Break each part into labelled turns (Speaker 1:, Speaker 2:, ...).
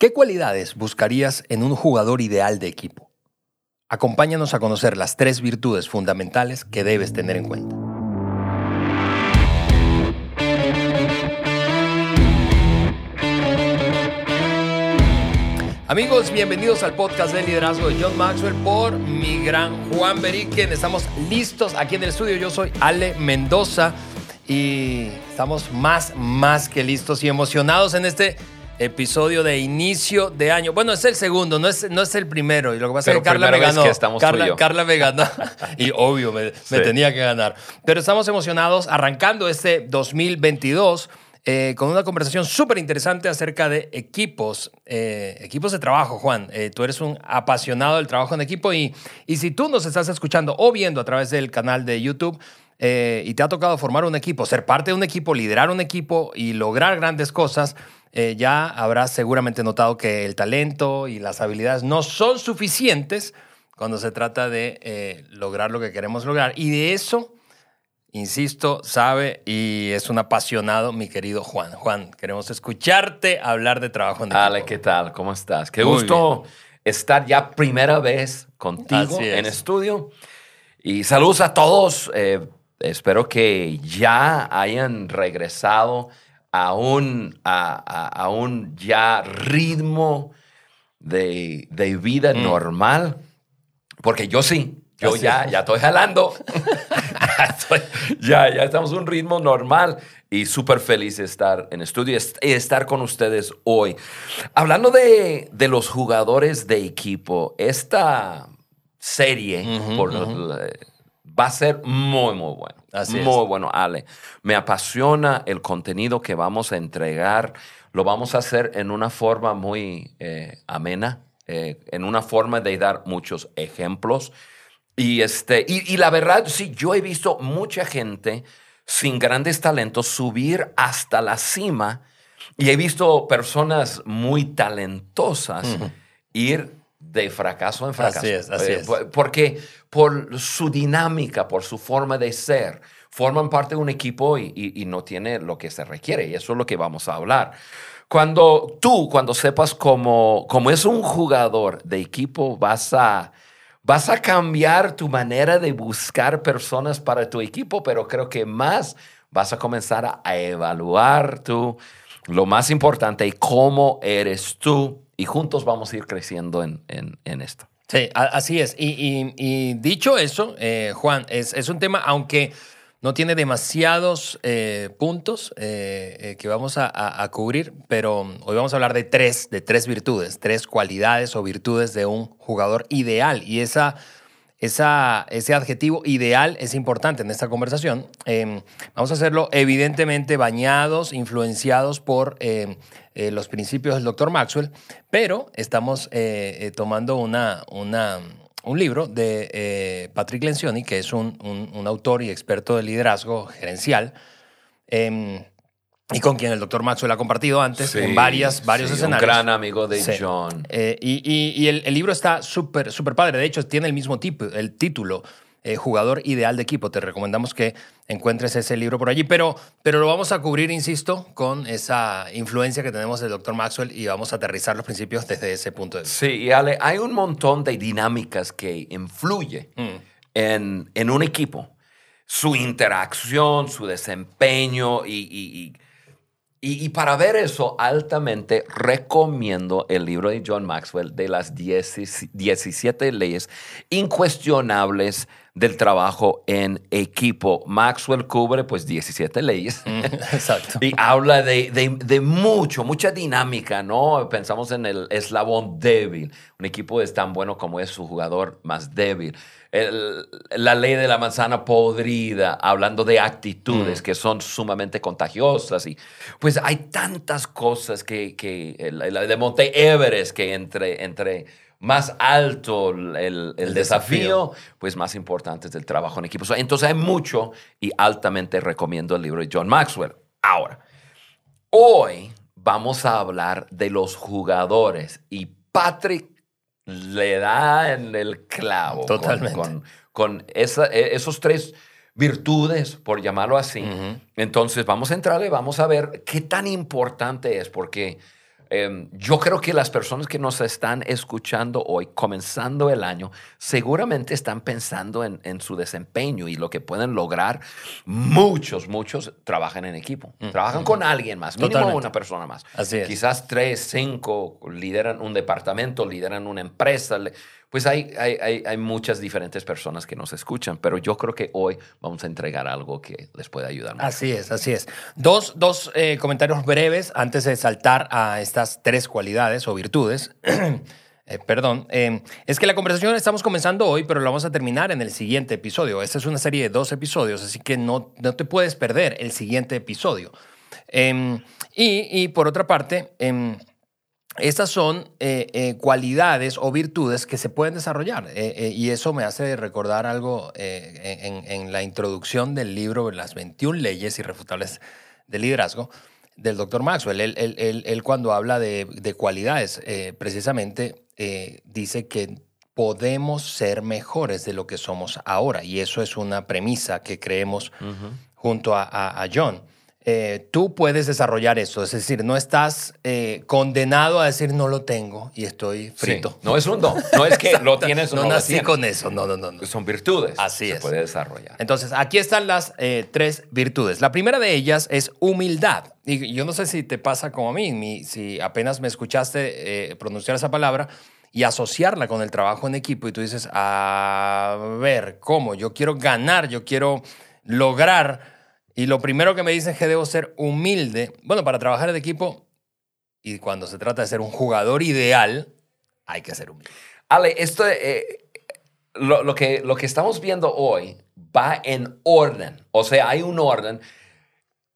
Speaker 1: ¿Qué cualidades buscarías en un jugador ideal de equipo? Acompáñanos a conocer las tres virtudes fundamentales que debes tener en cuenta. Amigos, bienvenidos al podcast de liderazgo de John Maxwell por mi gran Juan Beriken. Estamos listos aquí en el estudio. Yo soy Ale Mendoza y estamos más, más que listos y emocionados en este episodio de inicio de año. Bueno, es el segundo, no es, no es el primero. Y lo que pasa es que Carla me ganó. Carla, Carla, me ganó. y obvio, me, tenía que ganar. Pero estamos emocionados arrancando este 2022. Eh, con una conversación súper interesante acerca de equipos, eh, equipos de trabajo, Juan. Eh, tú eres un apasionado del trabajo en equipo y, y si tú nos estás escuchando o viendo a través del canal de YouTube, y te ha tocado formar un equipo, ser parte de un equipo, liderar un equipo y lograr grandes cosas, eh, ya habrás seguramente notado que el talento y las habilidades no son suficientes cuando se trata de eh, lograr lo que queremos lograr. Y de eso, insisto, sabe y es un apasionado mi querido Juan. Juan, queremos escucharte hablar de trabajo en equipo.
Speaker 2: Ale, ¿qué tal? ¿Cómo estás? Qué gusto estar ya primera vez contigo en estudio. Y saludos a todos. Eh, espero que ya hayan regresado a un, a, un ya ritmo de, vida mm. normal, porque yo sí, yo ya, ya estoy jalando, ya, ya, estamos en un ritmo normal y súper feliz de estar en estudio y estar con ustedes hoy. Hablando de, de los jugadores de equipo, esta serie, por, va a ser muy, muy bueno. muy bueno, Ale. Me apasiona el contenido que vamos a entregar. Lo vamos a hacer en una forma muy eh, amena, eh, en una forma de dar muchos ejemplos. Y, este, y, la verdad, sí, yo he visto mucha gente sin grandes talentos subir hasta la cima y he visto personas muy talentosas ir de fracaso en fracaso.
Speaker 1: Así es, así eh, es.
Speaker 2: Porque por su dinámica, por su forma de ser, forman parte de un equipo y, no tiene lo que se requiere. Y eso es lo que vamos a hablar. Cuando tú, cuando sepas cómo, cómo es un jugador de equipo, vas a, vas a cambiar tu manera de buscar personas para tu equipo, pero creo que más vas a comenzar a, evaluar tú lo más importante, cómo eres tú y juntos vamos a ir creciendo en, esto.
Speaker 1: Sí, así es. Y, dicho eso, eh, Juan, es, un tema, aunque no tiene demasiados eh, puntos eh, que vamos a, cubrir, pero hoy vamos a hablar de tres, de tres virtudes, tres cualidades o virtudes de un jugador ideal. Y esa esa, ese adjetivo ideal es importante en esta conversación. Em, vamos a hacerlo evidentemente bañados, influenciados por em, eh, los principios del doctor Maxwell, pero estamos eh, eh, tomando una, una, un libro de Patrick Lencioni, que es un, un, autor y experto de liderazgo gerencial. Em, y con quien el doctor Maxwell ha compartido antes en varias, varios escenarios.
Speaker 2: Un gran amigo de John.
Speaker 1: Eh, y, el, libro está súper, súper padre. De hecho, tiene el mismo tipo, el título, eh, Jugador Ideal de Equipo. Te recomendamos que encuentres ese libro por allí. Pero, pero lo vamos a cubrir, insisto, con esa influencia que tenemos del doctor Maxwell y vamos a aterrizar los principios desde ese punto de vista.
Speaker 2: Sí, y Ale, hay un montón de dinámicas que influyen mm. en, en, un equipo. Su interacción, su desempeño y y, para ver eso, altamente recomiendo el libro de John Maxwell de las 17 leyes incuestionables del trabajo en equipo. Maxwell cubre pues 17 leyes.
Speaker 1: Exacto.
Speaker 2: y habla de, de, mucho, mucha dinámica, ¿no? Pensamos en el eslabón débil. Un equipo es tan bueno como es su jugador más débil la ley de la manzana podrida, hablando de actitudes mm. que son sumamente contagiosas. Y pues hay tantas cosas que, que la, de Monte Everest, que entre, entre más alto el, desafío, pues más importante es el trabajo en equipo. Entonces hay mucho y altamente recomiendo el libro de John Maxwell. Ahora, hoy vamos a hablar de los jugadores y Patrick le da en el clavo.
Speaker 1: Totalmente.
Speaker 2: Con, e, esos tres virtudes, por llamarlo así. Entonces, vamos a entrar y vamos a ver qué tan importante es, porque Eh, yo creo que las personas que nos están escuchando hoy, comenzando el año, seguramente están pensando en, en su desempeño y lo que pueden lograr. Muchos, muchos trabajan en equipo, trabajan con alguien más, mínimo
Speaker 1: Totalmente.
Speaker 2: una persona más.
Speaker 1: Así es.
Speaker 2: Quizás tres, cinco lideran un departamento, lideran una empresa. Pues hay, hay, hay, hay muchas diferentes personas que nos escuchan, pero yo creo que hoy vamos a entregar algo que les pueda ayudar.
Speaker 1: Así es, así es. Dos, dos eh, comentarios breves antes de saltar a estas tres cualidades o virtudes. Eh, perdón, eh, es que la conversación estamos comenzando hoy, pero la vamos a terminar en el siguiente episodio. Esta es una serie de dos episodios, así que no, no te puedes perder el siguiente episodio. Em, y, y por otra parte, em, estas son eh, eh, cualidades o virtudes que se pueden desarrollar. eh, y eso me hace recordar algo en, en la introducción del libro Las 21 leyes irrefutables del liderazgo del doctor Maxwell. Él, él- él- él cuando habla de, de cualidades, precisamente dice que podemos ser mejores de lo que somos ahora. Y eso es una premisa que creemos junto a, a- a John. Eh, tú puedes desarrollar eso, es decir, no estás eh, condenado a decir no lo tengo y estoy frito.
Speaker 2: Sí, No es un don, no es que lo tienes o
Speaker 1: no
Speaker 2: no,
Speaker 1: nací con eso, no, no, no. no.
Speaker 2: Son virtudes.
Speaker 1: Así
Speaker 2: se
Speaker 1: es.
Speaker 2: puede desarrollar.
Speaker 1: Entonces, aquí están las eh, tres virtudes. La primera de ellas es humildad. Y yo no sé si te pasa como a mí, mi- si apenas me escuchaste pronunciar esa palabra y asociarla con el trabajo en equipo y tú dices, a ver, ¿cómo? Yo quiero ganar, yo quiero lograr. Y lo primero que me dicen es que debo ser humilde. Bueno, para trabajar en equipo y cuando se trata de ser un jugador ideal, hay que ser humilde.
Speaker 2: Ale, esto, eh, lo, lo que, lo que estamos viendo hoy va en orden. O sea, hay un orden.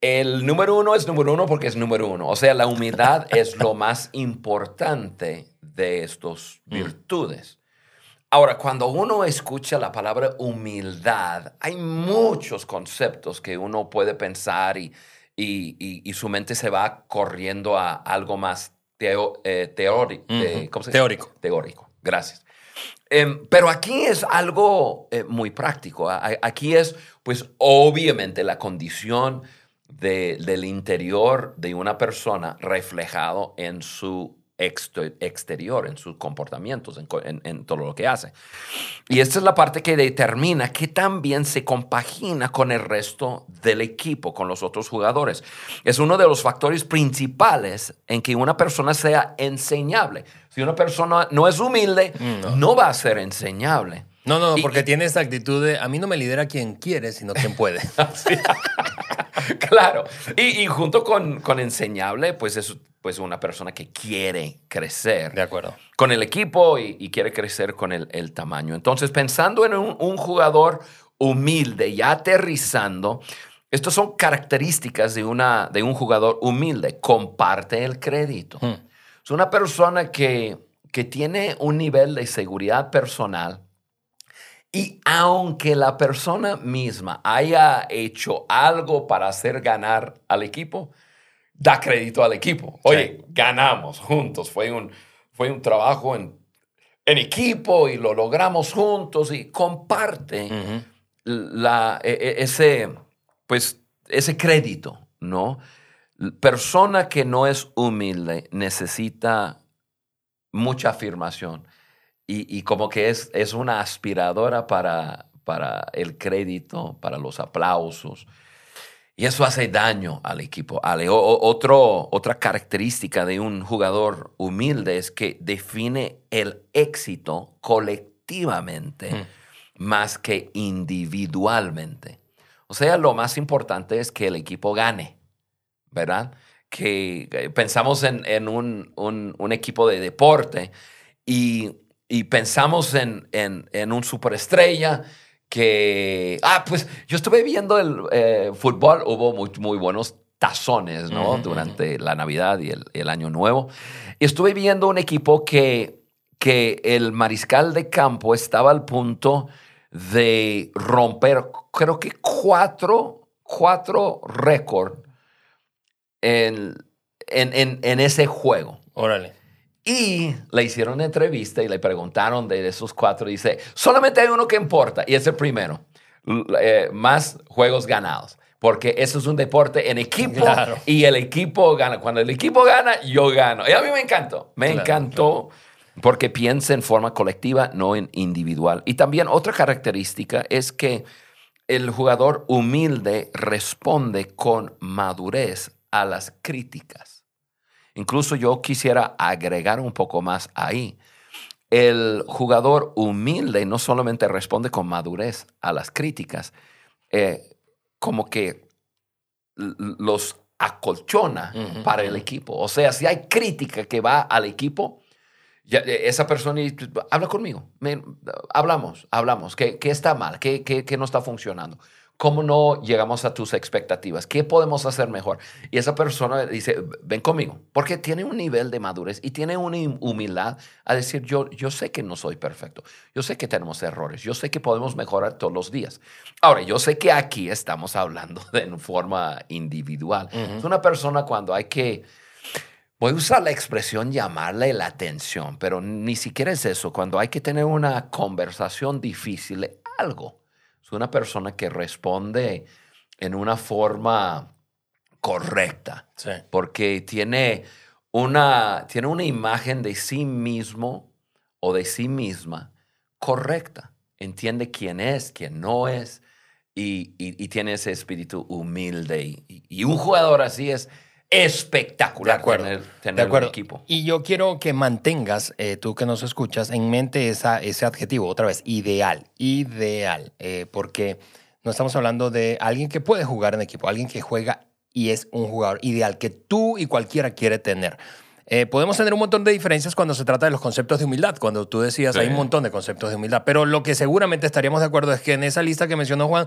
Speaker 2: El número uno es número uno porque es número uno. O sea, la humildad es lo más importante de estas virtudes. Ahora, cuando uno escucha la palabra humildad, hay muchos conceptos que uno puede pensar y, y- y- y su mente se va corriendo a algo más teo- eh, teórico.
Speaker 1: Teórico.
Speaker 2: Teórico, gracias. Em, pero aquí es algo eh, muy práctico. Aquí es, pues, obviamente la condición de- del interior de una persona reflejado en su exterior, en sus comportamientos, en, co- en- en todo lo que hace. Y esta es la parte que determina que también se compagina con el resto del equipo, con los otros jugadores. Es uno de los factores principales en que una persona sea enseñable. Si una persona no es humilde, no, va a ser enseñable.
Speaker 1: No, no, porque
Speaker 2: y-
Speaker 1: tiene esta actitud de a mí no me lidera quien quiere, sino quien puede.
Speaker 2: claro. Y, y junto con, con enseñable, pues es pues una persona que quiere crecer.
Speaker 1: De acuerdo.
Speaker 2: con el equipo y, y quiere crecer con el, el tamaño. Entonces, pensando en un, un jugador humilde, ya aterrizando, estas son características de, una, de un jugador humilde. Comparte el crédito.
Speaker 1: Hmm.
Speaker 2: Es una persona que, que tiene un nivel de seguridad personal y aunque la persona misma haya hecho algo para hacer ganar al equipo, da crédito al equipo. Oye, ganamos juntos. Fue un, fue un trabajo en, en equipo y lo logramos juntos y comparte la, e- e- ese, pues, ese crédito, ¿no? Persona que no es humilde necesita mucha afirmación y, y como que es, es una aspiradora para, para el crédito, para los aplausos. Y eso hace daño al equipo. Ale, O- o- otro, otra característica de un jugador humilde es que define el éxito colectivamente
Speaker 1: Mm.
Speaker 2: más que individualmente. O sea, lo más importante es que el equipo gane, ¿verdad? Que eh, pensamos en, en un, un- un equipo de deporte y, y pensamos en, en- en un superestrella que, ah, pues yo estuve viendo el eh, fútbol, hubo muy, muy buenos tazones, ¿no? Durante la Navidad y el, el Año Nuevo. Y estuve viendo un equipo que, que el mariscal de campo estaba al punto de romper, creo que cuatro, cuatro récords en, en, en- en ese juego.
Speaker 1: Órale.
Speaker 2: Y le hicieron una entrevista y le preguntaron de esos cuatro. Dice, solamente hay uno que importa y es el primero. Eh, más juegos ganados. porque eso es un deporte en equipo
Speaker 1: Claro.
Speaker 2: y el equipo gana. Cuando el equipo gana, yo gano. Y a mí me encantó, me
Speaker 1: Claro,
Speaker 2: encantó porque piensa en forma colectiva, no en individual. Y también otra característica es que el jugador humilde responde con madurez a las críticas. Incluso yo quisiera agregar un poco más ahí. El jugador humilde no solamente responde con madurez a las críticas, eh, como que los acolchona para el equipo. O sea, si hay crítica que va al equipo, ya, eh, esa persona habla conmigo, me- hablamos, hablamos, ¿qué, qué está mal? ¿Qué, qué, qué no está funcionando? ¿Cómo no llegamos a tus expectativas? ¿Qué podemos hacer mejor? Y esa persona dice, ven conmigo, porque tiene un nivel de madurez y tiene una hum- humildad a decir, yo, yo sé que no soy perfecto, yo sé que tenemos errores, yo sé que podemos mejorar todos los días. Ahora, yo sé que aquí estamos hablando de forma individual.
Speaker 1: Ujú.
Speaker 2: Es una persona cuando hay que, voy a usar la expresión llamarle la atención, pero ni siquiera es eso, cuando hay que tener una conversación difícil, algo. Es una persona que responde en una forma correcta
Speaker 1: Sí.
Speaker 2: porque tiene una, tiene una imagen de sí mismo o de sí misma correcta. Entiende quién es, quién no es, y, y- y tiene ese espíritu humilde. Y, y- y un jugador así es espectacular
Speaker 1: De acuerdo,
Speaker 2: tener, tener
Speaker 1: De acuerdo.
Speaker 2: un equipo.
Speaker 1: Y yo quiero que mantengas, eh, tú que nos escuchas, en mente esa, ese adjetivo, otra vez, ideal, ideal, eh, porque no estamos hablando de alguien que puede jugar en equipo, alguien que juega y es un jugador ideal, que tú y cualquiera quiere tener. Eh, podemos tener un montón de diferencias cuando se trata de los conceptos de humildad. Cuando tú decías,
Speaker 2: Sí.
Speaker 1: hay un montón de conceptos de humildad. Pero lo que seguramente estaríamos de acuerdo es que en esa lista que mencionó Juan,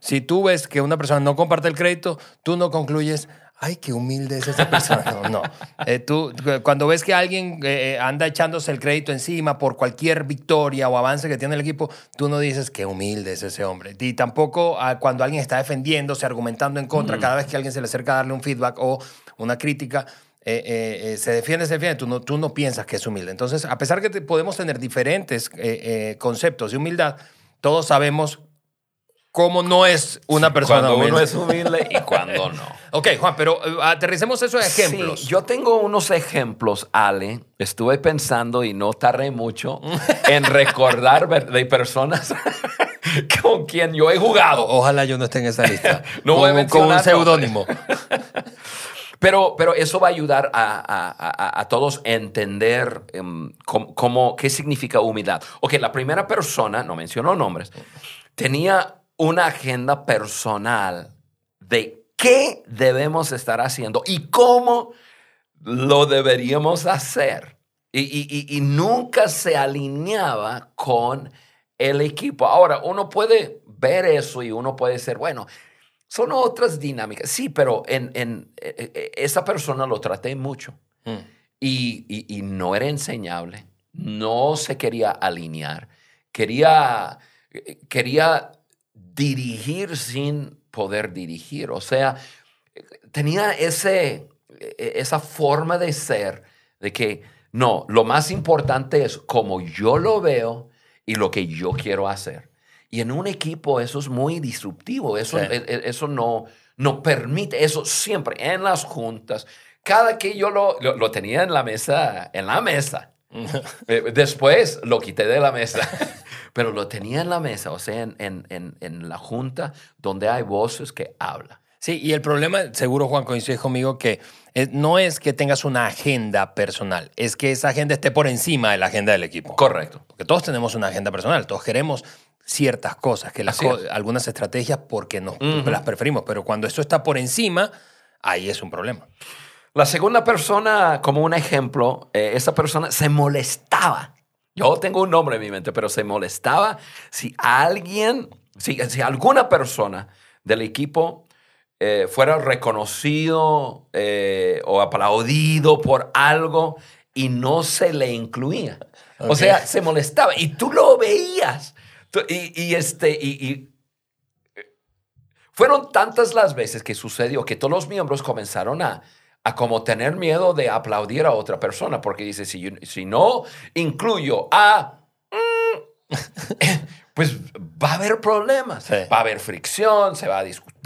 Speaker 1: si tú ves que una persona no comparte el crédito, tú no concluyes, ay, qué humilde es esa persona. No, no. Eh, tú, cuando ves que alguien eh, anda echándose el crédito encima por cualquier victoria o avance que tiene el equipo, tú no dices, qué humilde es ese hombre. Y tampoco ah, cuando alguien está defendiéndose, argumentando en contra, cada vez que alguien se le acerca a darle un feedback o una crítica, eh, eh, eh, se defiende, se defiende, tú no, tú no piensas que es humilde. Entonces, a pesar que te- podemos tener diferentes eh, eh, conceptos de humildad, todos sabemos cómo no es una persona
Speaker 2: Cuando
Speaker 1: humilde.
Speaker 2: uno es humilde y cuando no.
Speaker 1: Ok, Juan, pero aterricemos esos ejemplos.
Speaker 2: Sí, yo tengo unos ejemplos, Ale. Estuve pensando y no tardé mucho en recordar de personas con quien yo he jugado.
Speaker 1: Ojalá yo no esté en esa lista.
Speaker 2: No voy a
Speaker 1: con, con un seudónimo.
Speaker 2: Pero, pero eso va a ayudar a, a- a- a todos a entender em, cómo, qué significa humildad. Ok, la primera persona, no mencionó nombres, tenía una agenda personal de qué debemos estar haciendo y cómo lo deberíamos hacer. Y, y- y- y nunca se alineaba con el equipo. Ahora, uno puede ver eso y uno puede ser, bueno, son otras dinámicas. Sí, pero en, en- eh, eh, esa persona lo traté mucho
Speaker 1: Mm.
Speaker 2: y, y- y no era enseñable, no se quería alinear, quería, quería dirigir sin poder dirigir. O sea, tenía ese, eh, esa forma de ser de que no, lo más importante es como yo lo veo y lo que yo quiero hacer. Y en un equipo eso es muy disruptivo, eso,
Speaker 1: Sí.
Speaker 2: eh, eh, eso no, no permite, eso siempre en las juntas, cada que yo lo, lo, lo tenía en la mesa, en la mesa. Eh, Después lo quité de la mesa, pero lo tenía en la mesa, o sea, en, en- en- en la junta donde hay voces que hablan.
Speaker 1: Sí, y el problema, seguro Juan coincide conmigo, que es- no es que tengas una agenda personal, es que esa agenda esté por encima de la agenda del equipo.
Speaker 2: Correcto.
Speaker 1: Porque todos tenemos una agenda personal, todos queremos ciertas cosas, que las co- algunas estrategias porque no
Speaker 2: Ujú.
Speaker 1: las preferimos, pero cuando esto está por encima, ahí es un problema.
Speaker 2: La segunda persona, como un ejemplo, eh, esa persona se molestaba. Yo tengo un nombre en mi mente, pero se molestaba si alguien, si, si alguna persona del equipo eh, fuera reconocido eh, o aplaudido por algo y no se le incluía. O
Speaker 1: Ok.
Speaker 2: sea, se molestaba y tú lo veías. Y, y este, y- y fueron tantas las veces que sucedió que todos los miembros comenzaron a, a como tener miedo de aplaudir a otra persona, porque dice, si, yo- si no incluyo a mm, pues va a haber problemas,
Speaker 1: Sí.
Speaker 2: va a haber fricción, se va a discutir,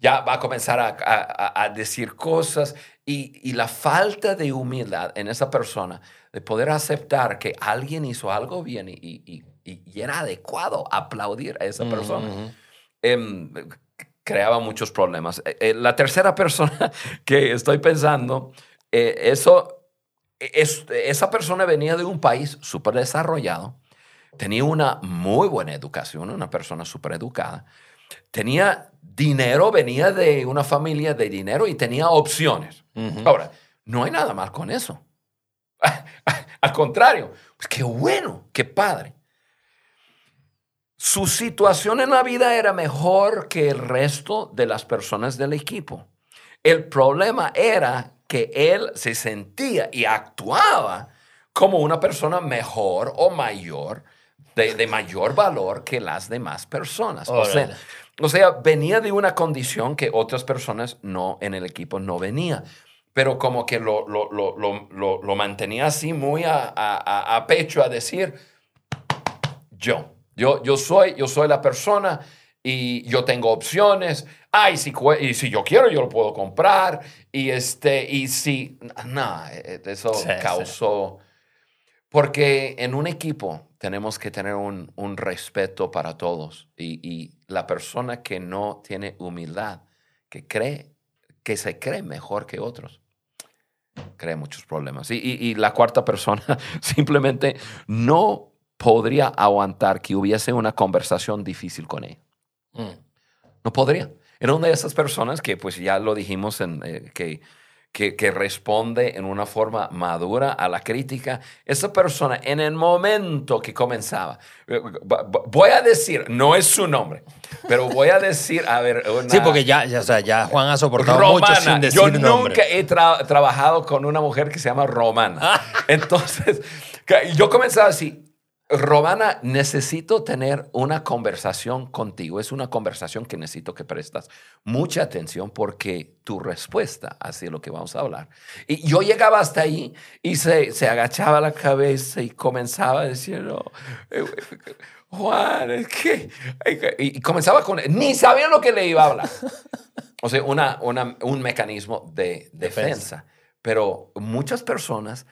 Speaker 2: ya va a comenzar a, a- a decir cosas y, y la falta de humildad en esa persona, de poder aceptar que alguien hizo algo bien y, y- y- y era adecuado aplaudir a esa persona, em, creaba muchos problemas. Eh, eh, la tercera persona que estoy pensando, eh, eso, es, esa persona venía de un país súper desarrollado, tenía una muy buena educación, una persona súper educada, tenía dinero, venía de una familia de dinero y tenía opciones. Ahora, no hay nada mal con eso. Al contrario, pues qué bueno, qué padre. Su situación en la vida era mejor que el resto de las personas del equipo. El problema era que él se sentía y actuaba como una persona mejor o mayor, de, de mayor valor que las demás personas. O sea,
Speaker 1: Órale.
Speaker 2: o sea, venía de una condición que otras personas no en el equipo no venía. Pero como que lo, lo, lo, lo, lo- lo mantenía así muy a, a- a- a pecho a decir, yo, yo, yo, soy, yo soy la persona y yo tengo opciones. Ah, y si, y si yo quiero, yo lo puedo comprar. Y, este, y si... No, eh, eso
Speaker 1: Sí, sí.
Speaker 2: causó... Porque en un equipo tenemos que tener un, un respeto para todos. Y, y la persona que no tiene humildad, que cree, que se cree mejor que otros, crea muchos problemas. Y, y- y la cuarta persona simplemente no podría aguantar que hubiese una conversación difícil con ella.
Speaker 1: Mm.
Speaker 2: No podría. Era una de esas personas que, pues ya lo dijimos, en, eh, que, que, que responde en una forma madura a la crítica. Esa persona, en el momento que comenzaba, eh, voy a decir, no es su nombre, pero voy a decir, a ver, una-
Speaker 1: Sí, porque ya, ya, o sea, ya Juan ha soportado mucho
Speaker 2: Romana.
Speaker 1: sin decir
Speaker 2: Yo
Speaker 1: nombre.
Speaker 2: nunca he tra- trabajado con una mujer que se llama Romana. Entonces, yo comenzaba así. Romana, necesito tener una conversación contigo. Es una conversación que necesito que prestas mucha atención porque tu respuesta hacia lo que vamos a hablar. Y yo llegaba hasta ahí y se, se agachaba la cabeza y comenzaba a decir, no, eh, Juan, es que... Y comenzaba con... Ni sabía lo que le iba a hablar. O sea, una, una- un mecanismo de defensa. Pero muchas personas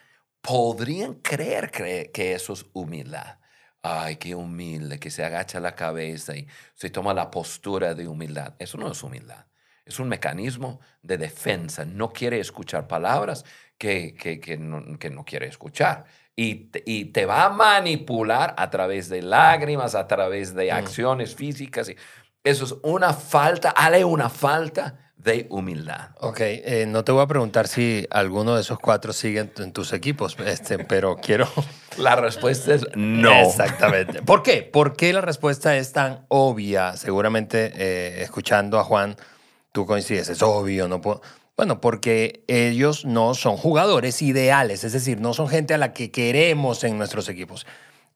Speaker 2: podrían creer cre- que eso es humildad. Ay, qué humilde, que se agacha la cabeza y se toma la postura de humildad. Eso no es humildad. Es un mecanismo de defensa. No quiere escuchar palabras que, que- que no, que no quiere escuchar. Y te, y te va a manipular a través de lágrimas, a través de acciones físicas. eso es una falta, hale una falta de humildad.
Speaker 1: Ok, eh, no te voy a preguntar si alguno de esos cuatro sigue en, tus equipos, este, pero quiero...
Speaker 2: La respuesta es no.
Speaker 1: Exactamente. ¿Por qué? ¿Por qué la respuesta es tan obvia? Seguramente eh, escuchando a Juan, tú coincides, es obvio, no puedo... Bueno, porque ellos no son jugadores ideales, es decir, no son gente a la que queremos en nuestros equipos.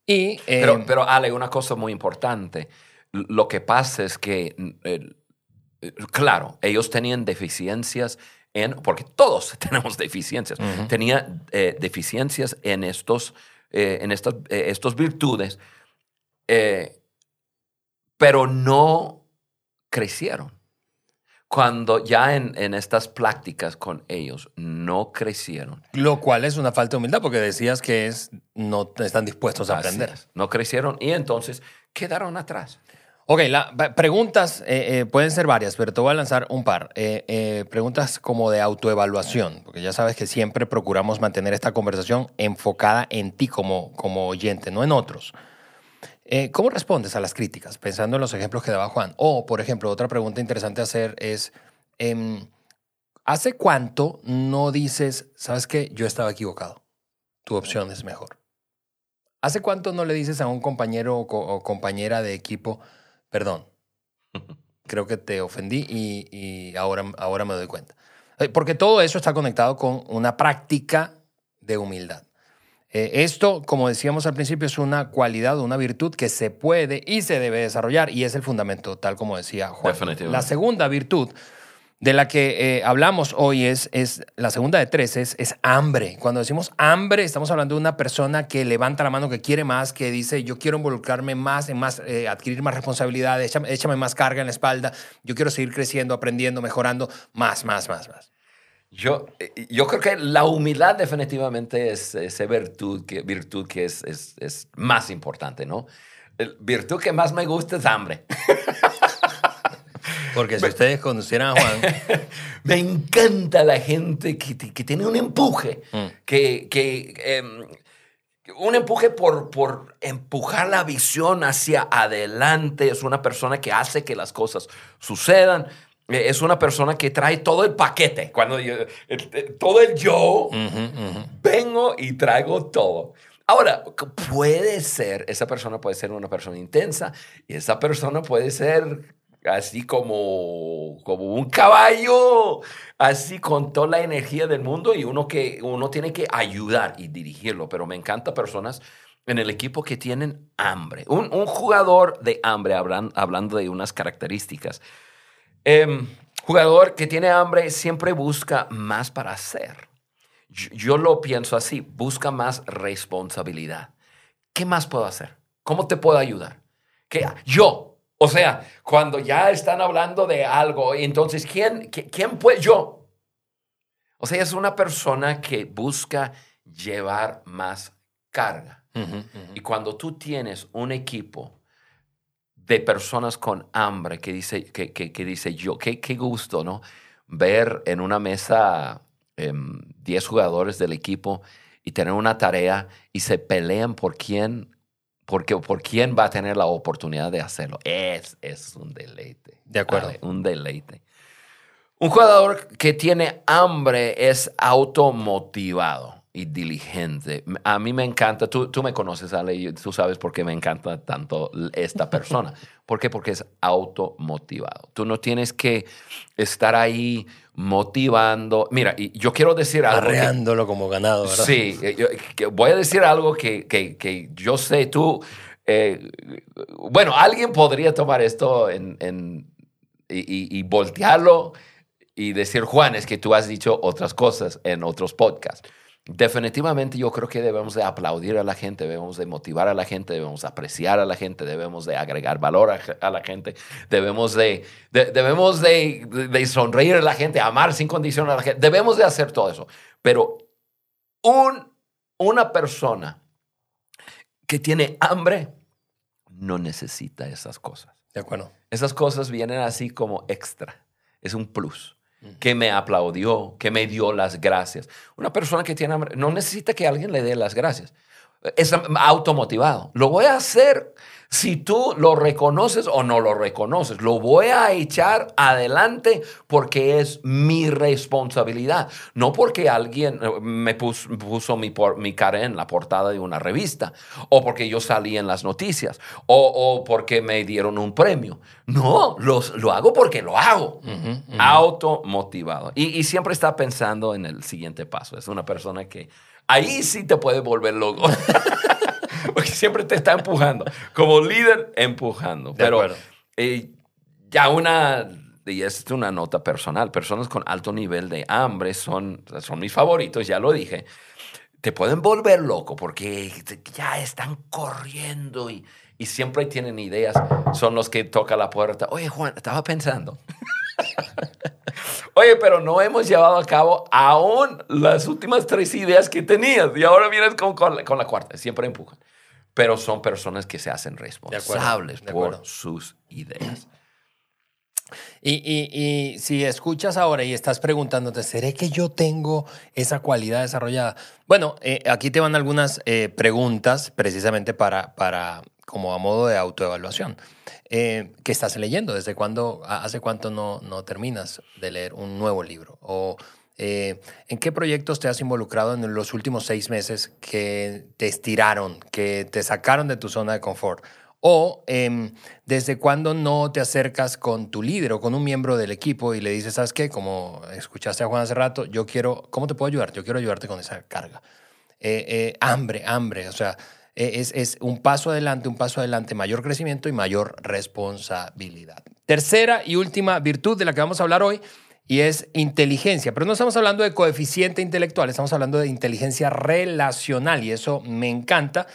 Speaker 1: Y, eh,
Speaker 2: Pero, pero Ale, una cosa muy importante. Lo que pasa es que, eh, claro, ellos tenían deficiencias en, porque todos tenemos deficiencias, tenían eh, deficiencias en estos, eh, en estas, eh, estos virtudes, pero no crecieron. Cuando ya en, en estas prácticas con ellos no crecieron,
Speaker 1: lo cual es una falta de humildad, porque decías que es, no están dispuestos a
Speaker 2: así
Speaker 1: aprender.
Speaker 2: es, no crecieron y entonces quedaron atrás.
Speaker 1: Ok, la, preguntas eh, eh, pueden ser varias, pero te voy a lanzar un par. Eh, preguntas como de autoevaluación, porque ya sabes que siempre procuramos mantener esta conversación enfocada en ti como, como oyente, no en otros. ¿Cómo respondes a las críticas? Pensando en los ejemplos que daba Juan. O, por ejemplo, otra pregunta interesante hacer es, em, ¿hace cuánto no dices, sabes qué, yo estaba equivocado? Tu opción es mejor. ¿Hace cuánto no le dices a un compañero o, co- o compañera de equipo, perdón, creo que te ofendí y, y ahora, ahora me doy cuenta? Eh, Porque todo eso está conectado con una práctica de humildad. Eh, esto, como decíamos al principio, es una cualidad una virtud que se puede y se debe desarrollar y es el fundamento, tal como decía Juan. La segunda virtud de la que eh, hablamos hoy es, es la segunda de tres, es, es hambre. Cuando decimos hambre, estamos hablando de una persona que levanta la mano, que quiere más, que dice, yo quiero involucrarme más, en más, eh, adquirir más responsabilidades, échame, échame más carga en la espalda, yo quiero seguir creciendo, aprendiendo, mejorando, más, más, más, más.
Speaker 2: Yo, eh, yo creo que la humildad definitivamente es esa virtud que, virtud que es, es, es más importante, ¿no? El virtud que más me gusta es hambre.
Speaker 1: Porque si ustedes conocieran a Juan.
Speaker 2: me encanta la gente que, que tiene un empuje,
Speaker 1: Mm.
Speaker 2: que, que em, un empuje por, por empujar la visión hacia adelante. Es una persona que hace que las cosas sucedan. Eh, Es una persona que trae todo el paquete. Cuando yo- el- todo el yo, vengo y traigo todo. Ahora, puede ser, esa persona puede ser una persona intensa y esa persona puede ser así como, como un caballo, así con toda la energía del mundo y uno que uno tiene que ayudar y dirigirlo. Pero me encanta personas en el equipo que tienen hambre. Un, un jugador de hambre, hablan- hablando de unas características. Em, jugador que tiene hambre siempre busca más para hacer. Yo, yo lo pienso así, busca más responsabilidad. ¿Qué más puedo hacer? ¿Cómo te puedo ayudar? ¿Qué? Yo. O sea, cuando ya están hablando de algo, entonces, ¿quién, qui- quién puede? Yo. O sea, es una persona que busca llevar más carga. Y cuando tú tienes un equipo de personas con hambre que dice, que, que- que dice yo, qué, qué gusto, ¿no? Ver en una mesa em, 10 jugadores del equipo y tener una tarea y se pelean por quién, porque, por quién va a tener la oportunidad de hacerlo. Es, es un deleite.
Speaker 1: De acuerdo.
Speaker 2: Un deleite. Un jugador que tiene hambre es automotivado y diligente. A mí me encanta, tú, tú me conoces, Ale, y tú sabes por qué me encanta tanto esta persona. ¿Por qué? Porque es automotivado. Tú no tienes que estar ahí motivando. Mira, y yo quiero decir algo. que-
Speaker 1: Arreándolo como ganado, ¿verdad?
Speaker 2: Sí, eh, yo- que voy a decir algo que, que- que yo sé, tú, eh, bueno, alguien podría tomar esto en, en- y, y- y voltearlo y decir, Juan, es que tú has dicho otras cosas en otros podcasts. Definitivamente yo creo que debemos de aplaudir a la gente, debemos de motivar a la gente, debemos apreciar a la gente, debemos de agregar valor a, a la gente, debemos de, de- debemos de, de- de sonreír a la gente, amar sin condición a la gente, debemos de hacer todo eso. Pero un, una persona que tiene hambre no necesita esas cosas.
Speaker 1: De acuerdo.
Speaker 2: Esas cosas vienen así como extra. Es un plus. Que me aplaudió, que me dio las gracias. Una persona que tiene hambre no necesita que alguien le dé las gracias. Es automotivado. Lo voy a hacer si tú lo reconoces o no lo reconoces. Lo voy a echar adelante porque es mi responsabilidad. No porque alguien eh, me pus- puso mi, por- mi cara en la portada de una revista o porque yo salí en las noticias o, o porque me dieron un premio. No, los- lo hago porque lo hago. Automotivado. Y, y siempre está pensando en el siguiente paso. Es una persona que ahí sí te puede volver loco. porque siempre te está empujando. Como líder, empujando.
Speaker 1: De
Speaker 2: Pero eh, ya una, y es una nota personal, personas con alto nivel de hambre son, son mis favoritos, ya lo dije. Te pueden volver loco porque ya están corriendo y, y siempre tienen ideas. Son los que tocan la puerta. Oye, Juan, estaba pensando. Oye, pero no hemos llevado a cabo aún las últimas tres ideas que tenías y ahora vienes con, con la, con la cuarta. Siempre empujan. Pero son personas que se hacen responsables
Speaker 1: de
Speaker 2: por sus ideas.
Speaker 1: Y, y- y si escuchas ahora y estás preguntándote, ¿seré que yo tengo esa cualidad desarrollada? Bueno, eh, aquí te van algunas eh, preguntas precisamente para, para, como a modo de autoevaluación. Eh, ¿Qué estás leyendo? ¿Desde cuándo, hace cuánto no, no terminas de leer un nuevo libro? ¿O eh, en qué proyectos te has involucrado en los últimos seis meses que te estiraron, que te sacaron de tu zona de confort? O em, desde cuándo no te acercas con tu líder o con un miembro del equipo y le dices, ¿sabes qué? Como escuchaste a Juan hace rato, yo quiero, ¿cómo te puedo ayudar? Yo quiero ayudarte con esa carga. Eh, eh, hambre, hambre, o sea, eh, es, es un paso adelante, un paso adelante, mayor crecimiento y mayor responsabilidad. Tercera y última virtud de la que vamos a hablar hoy, y es inteligencia. Pero no estamos hablando de coeficiente intelectual, estamos hablando de inteligencia relacional y eso me encanta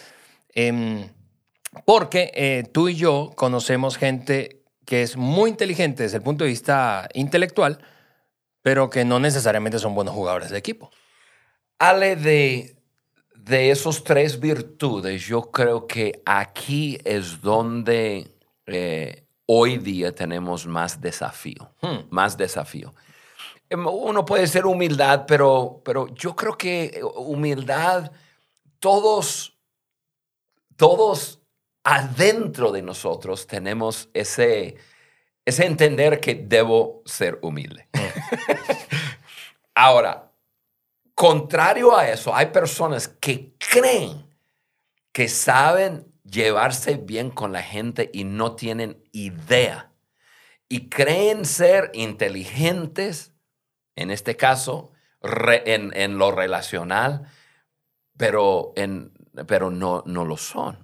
Speaker 1: em, porque eh, tú y yo conocemos gente que es muy inteligente desde el punto de vista intelectual, pero que no necesariamente son buenos jugadores de equipo.
Speaker 2: Ale, de, de esos tres virtudes, yo creo que aquí es donde eh, hoy día tenemos más desafío,
Speaker 1: Hmm.
Speaker 2: más desafío. Em, Uno puede ser humildad, pero, pero yo creo que humildad, todos, todos adentro de nosotros tenemos ese, ese entender que debo ser humilde. Ahora, contrario a eso, hay personas que creen que saben llevarse bien con la gente y no tienen idea. Y creen ser inteligentes, en este caso, en, en lo relacional, pero, en, pero no, no lo son.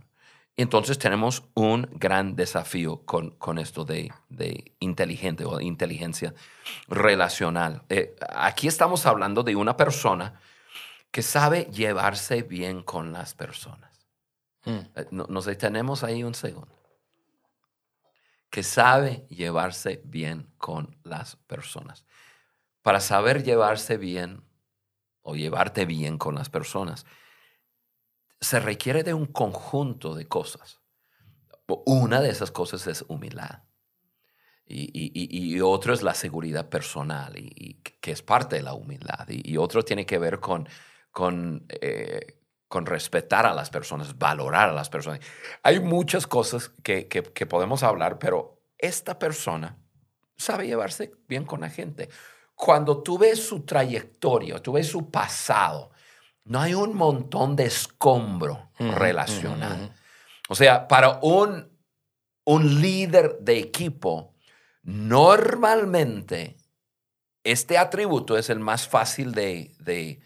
Speaker 2: Entonces tenemos un gran desafío con, con esto de, de inteligente o inteligencia relacional. Eh, aquí estamos hablando de una persona que sabe llevarse bien con las personas.
Speaker 1: Mm.
Speaker 2: Eh, no- Nos detenemos ahí un segundo. Que sabe llevarse bien con las personas. Para saber llevarse bien o llevarte bien con las personas, se requiere de un conjunto de cosas. Una de esas cosas es humildad. Y, y- otro es la seguridad personal, y, que es parte de la humildad. Y, otro tiene que ver con, con, eh, con respetar a las personas, valorar a las personas. Hay muchas cosas que, que- que podemos hablar, pero esta persona sabe llevarse bien con la gente. Cuando tú ves su trayectoria, tú ves su pasado, no hay un montón de escombro
Speaker 1: Ujú,
Speaker 2: relacional. O sea, para un, un líder de equipo, normalmente este atributo es el más fácil de, de-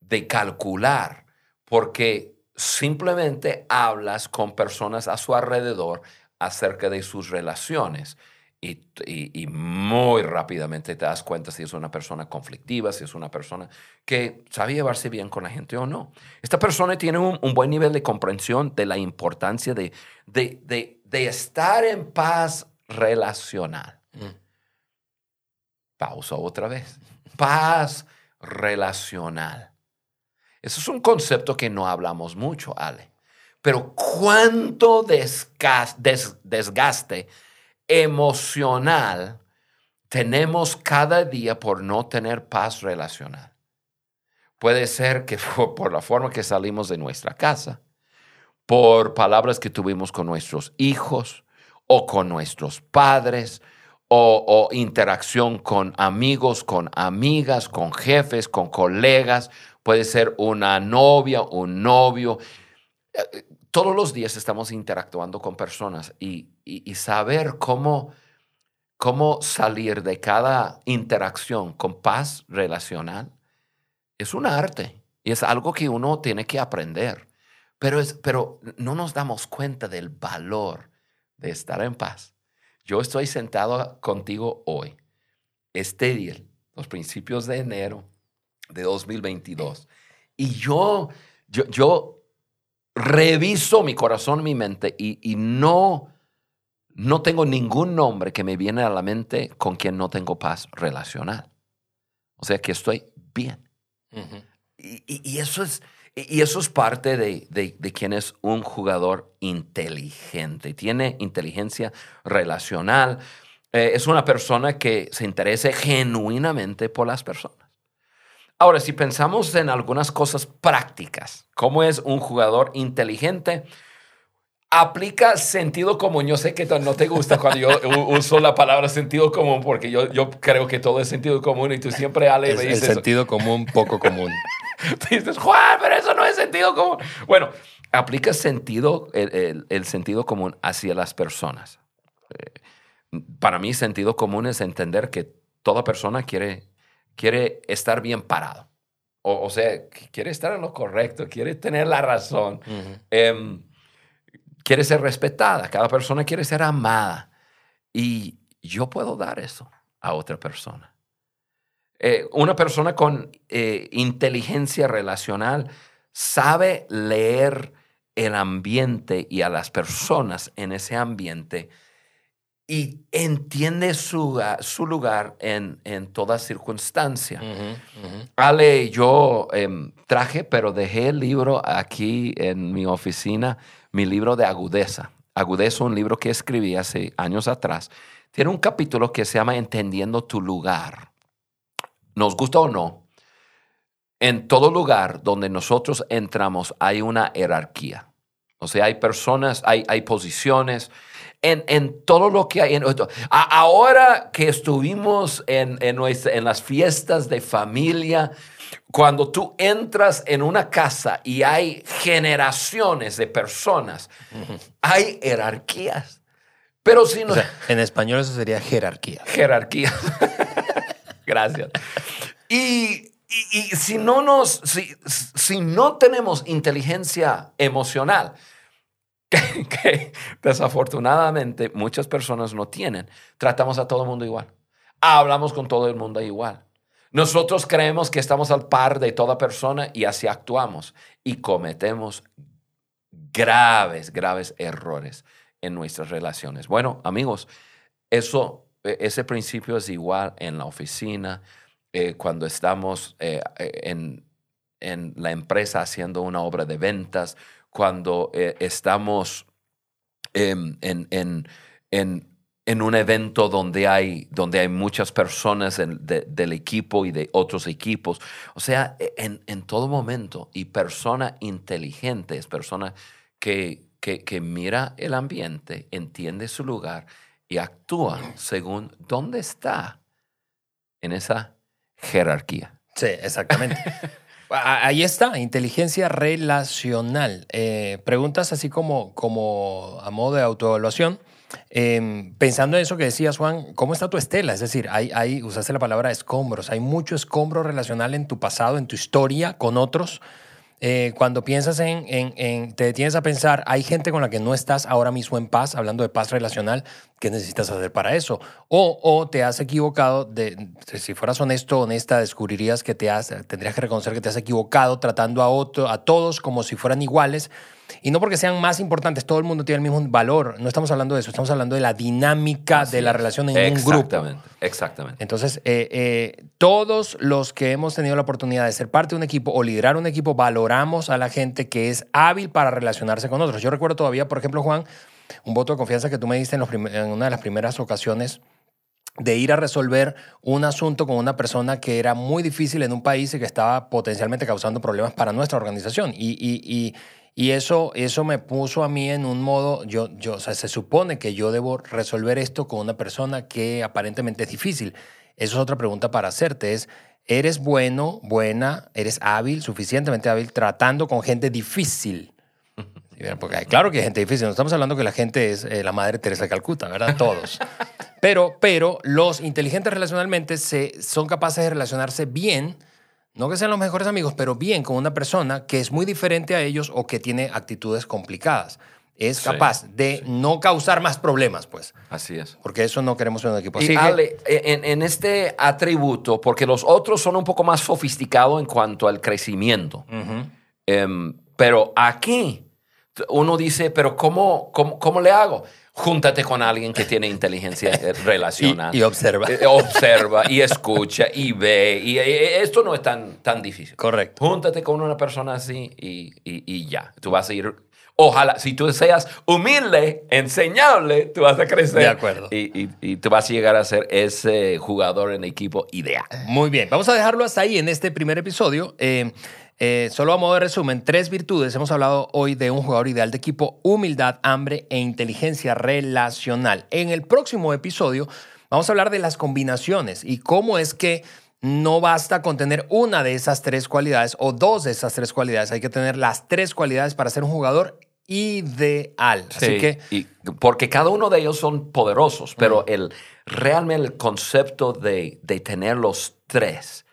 Speaker 2: de calcular porque simplemente hablas con personas a su alrededor acerca de sus relaciones. Y, y- y muy rápidamente te das cuenta si es una persona conflictiva, si es una persona que sabe llevarse bien con la gente o no. Esta persona tiene un, un buen nivel de comprensión de la importancia de, de, de- de estar en paz relacional.
Speaker 1: Mm.
Speaker 2: Pausa otra vez. Paz relacional. Eso es un concepto que no hablamos mucho, Ale. Pero cuánto desgas- des- desgaste emocional tenemos cada día por no tener paz relacional. Puede ser que fue por la forma que salimos de nuestra casa, por palabras que tuvimos con nuestros hijos o con nuestros padres, o, o interacción con amigos, con amigas, con jefes, con colegas. Puede ser una novia, un novio. Todos los días estamos interactuando con personas y, saber cómo, cómo salir de cada interacción con paz relacional es un arte y es algo que uno tiene que aprender. Pero, es, pero no nos damos cuenta del valor de estar en paz. Yo estoy sentado contigo hoy, este día, los principios de enero de 2022, y yo, yo reviso mi corazón, mi mente, y, y no, no tengo ningún nombre que me viene a la mente con quien no tengo paz relacional. O sea que estoy bien. Y, y- y eso es, y eso es parte de, de, de quien es un jugador inteligente. Tiene inteligencia relacional. Eh, es una persona que se interese genuinamente por las personas. Ahora, si pensamos en algunas cosas prácticas, ¿cómo es un jugador inteligente? Aplica sentido común. Yo sé que no te gusta cuando yo uso la palabra sentido común porque yo, yo creo que todo es sentido común y tú siempre, Ale,
Speaker 1: Es
Speaker 2: me
Speaker 1: el
Speaker 2: dices,
Speaker 1: sentido común, poco común.
Speaker 2: Tú dices, Juan, pero eso no es sentido común. Bueno, aplica sentido, el, el- el sentido común hacia las personas. Eh, para mí, sentido común es entender que toda persona quiere, quiere estar bien parado. O, o sea, quiere estar en lo correcto, quiere tener la razón, em, quiere ser respetada, cada persona quiere ser amada. Y yo puedo dar eso a otra persona. Eh, una persona con eh, inteligencia relacional sabe leer el ambiente y a las personas en ese ambiente y entiende su, su lugar en, en toda circunstancia. Ale, yo em, traje, pero dejé el libro aquí en mi oficina, mi libro de agudeza. Agudeza, un libro que escribí hace años atrás. Tiene un capítulo que se llama Entendiendo tu lugar. Nos gusta o no, en todo lugar donde nosotros entramos hay una jerarquía. O sea, hay personas, hay, hay posiciones, en, todo lo que hay. En, ahora que estuvimos en, en, las fiestas de familia, cuando tú entras en una casa y hay generaciones de personas, hay jerarquías. Pero si no...
Speaker 1: en español eso sería jerarquía.
Speaker 2: Jerarquía. Gracias. Y, si no nos, si, si no tenemos inteligencia emocional, que, desafortunadamente muchas personas no tienen. Tratamos a todo el mundo igual. Hablamos con todo el mundo igual. Nosotros creemos que estamos al par de toda persona y así actuamos y cometemos graves, graves errores en nuestras relaciones. Bueno, amigos, eso, e, ese principio es igual en la oficina, eh, cuando estamos eh, en, en la empresa haciendo una obra de ventas, cuando eh, estamos en, en, un evento donde hay, donde hay muchas personas del equipo y de otros equipos. O sea, e, en, todo momento. Y persona inteligente es persona que, que, mira el ambiente, entiende su lugar y actúa según dónde está en esa jerarquía.
Speaker 1: Sí, exactamente. Ahí está, inteligencia relacional. Eh, preguntas así como, como a modo de autoevaluación. Em, pensando en eso que decías, Juan, ¿cómo está tu estela? Es decir, hay, hay, usaste la palabra escombros, hay mucho escombro relacional en tu pasado, en tu historia con otros eh, cuando piensas en, te detienes a pensar, hay gente con la que no estás ahora mismo en paz, hablando de paz relacional, ¿qué necesitas hacer para eso? O, o te has equivocado, de, si fueras honesto, honesta, descubrirías que te has, tendrías que reconocer que te has equivocado tratando a, otro, a todos como si fueran iguales y no porque sean más importantes, todo el mundo tiene el mismo valor. No estamos hablando de eso, estamos hablando de la dinámica de la relación en un grupo.
Speaker 2: Exactamente, exactamente.
Speaker 1: Entonces, eh, eh, todos los que hemos tenido la oportunidad de ser parte de un equipo o liderar un equipo, valoramos a la gente que es hábil para relacionarse con otros. Yo recuerdo todavía, por ejemplo, Juan, un voto de confianza que tú me diste en, en una de las primeras ocasiones de ir a resolver un asunto con una persona que era muy difícil en un país y que estaba potencialmente causando problemas para nuestra organización. Y, y, y, y eso, eso me puso a mí en un modo, yo, yo, o sea, se supone que yo debo resolver esto con una persona que aparentemente es difícil. Eso es otra pregunta para hacerte, es, ¿eres bueno, buena, eres hábil, suficientemente hábil tratando con gente difícil? Porque claro que hay gente difícil, no estamos hablando que la gente es eh, la madre Teresa de Calcuta, ¿verdad? Todos. Pero, pero los inteligentes relacionalmente se, son capaces de relacionarse bien no que sean los mejores amigos, pero bien con una persona que es muy diferente a ellos o que tiene actitudes complicadas. Es capaz de no causar más problemas, pues.
Speaker 2: Así es.
Speaker 1: Porque eso no queremos en un equipo.
Speaker 2: Así y Ale, en, este atributo, porque los otros son un poco más sofisticados en cuanto al crecimiento. Em, pero aquí uno dice, pero ¿cómo, cómo, cómo le hago? Júntate con alguien que tiene inteligencia relacional.
Speaker 1: y, observa.
Speaker 2: Eh, observa y escucha y ve. Y, eh, esto no es tan, tan difícil.
Speaker 1: Correcto.
Speaker 2: Júntate con una persona así y, y, ya. Tú vas a ir. Ojalá, si tú seas humilde, enseñable, tú vas a crecer.
Speaker 1: De acuerdo.
Speaker 2: Y, y, tú vas a llegar a ser ese jugador en equipo ideal.
Speaker 1: Muy bien. Vamos a dejarlo hasta ahí en este primer episodio. Eh, eh, solo a modo de resumen, tres virtudes. Hemos hablado hoy de un jugador ideal de equipo, humildad, hambre e inteligencia relacional. En el próximo episodio vamos a hablar de las combinaciones y cómo es que no basta con tener una de esas tres cualidades o dos de esas tres cualidades. Hay que tener las tres cualidades para ser un jugador ideal. Así que.
Speaker 2: porque cada uno de ellos son poderosos, pero el, realmente el concepto de, de tener los tres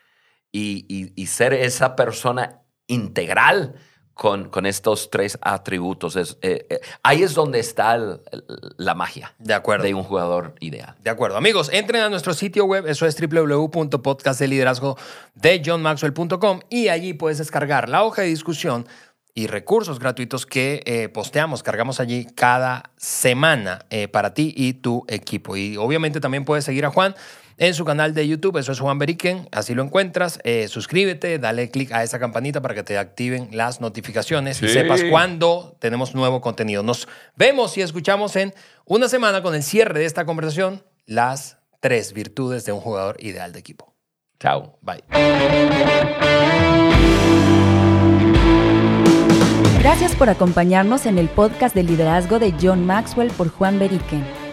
Speaker 2: y, ser esa persona integral con, con estos tres atributos. Es, eh, eh, ahí es donde está el- el- la magia
Speaker 1: De acuerdo.
Speaker 2: de un jugador ideal.
Speaker 1: De acuerdo. Amigos, entren a nuestro sitio web, eso es www.podcastdeliderazgo de johnmaxwell.com y allí puedes descargar la hoja de discusión y recursos gratuitos que eh, posteamos, cargamos allí cada semana eh, para ti y tu equipo. Y obviamente también puedes seguir a Juan en su canal de YouTube, eso es Juan Beriken, así lo encuentras. Eh, suscríbete, dale click a esa campanita para que te activen las notificaciones y sepas cuándo tenemos nuevo contenido. Nos vemos y escuchamos en una semana con el cierre de esta conversación, las tres virtudes de un jugador ideal de equipo.
Speaker 2: Chao.
Speaker 1: Bye.
Speaker 3: Gracias por acompañarnos en el podcast de liderazgo de John Maxwell por Juan Beriken.